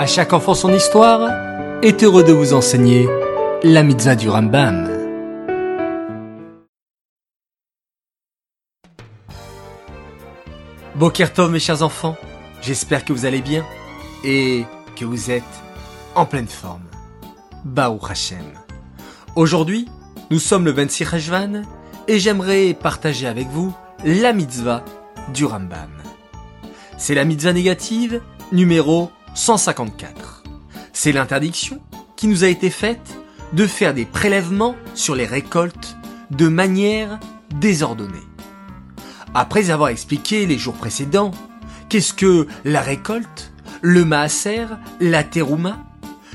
À chaque enfant son histoire est heureux de vous enseigner la mitzvah du Rambam. Bokertov mes chers enfants, j'espère que vous allez bien et que vous êtes en pleine forme. Baou Hashem. Aujourd'hui, nous sommes le 26 Rajvan et j'aimerais partager avec vous la mitzvah du Rambam. C'est la mitzvah négative numéro 154. C'est l'interdiction qui nous a été faite de faire des prélèvements sur les récoltes de manière désordonnée. Après avoir expliqué les jours précédents qu'est-ce que la récolte, le maaser, la terouma,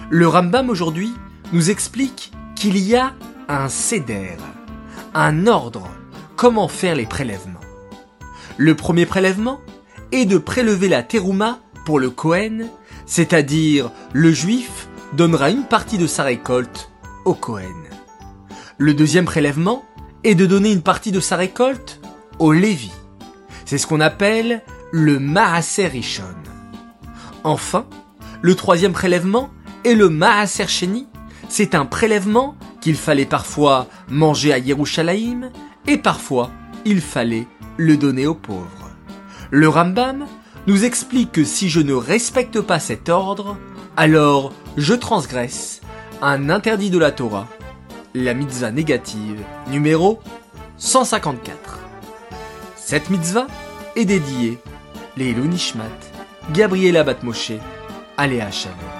le Rambam aujourd'hui nous explique qu'il y a un seder, un ordre, comment faire les prélèvements. Le premier prélèvement est de prélever la terouma pour le Kohen, c'est-à-dire le juif donnera une partie de sa récolte au Kohen. Le deuxième prélèvement est de donner une partie de sa récolte au Lévi. C'est ce qu'on appelle le Maaser Rishon. Enfin, le troisième prélèvement est le Maaser Sheni. C'est un prélèvement qu'il fallait parfois manger à Yerushalayim et parfois il fallait le donner aux pauvres. Le Rambam nous explique que si je ne respecte pas cet ordre, alors je transgresse un interdit de la Torah, la mitzvah négative numéro 154. Cette mitzvah est dédiée les Nishmat, Gabriela Batmoshe, Aléa Shalom.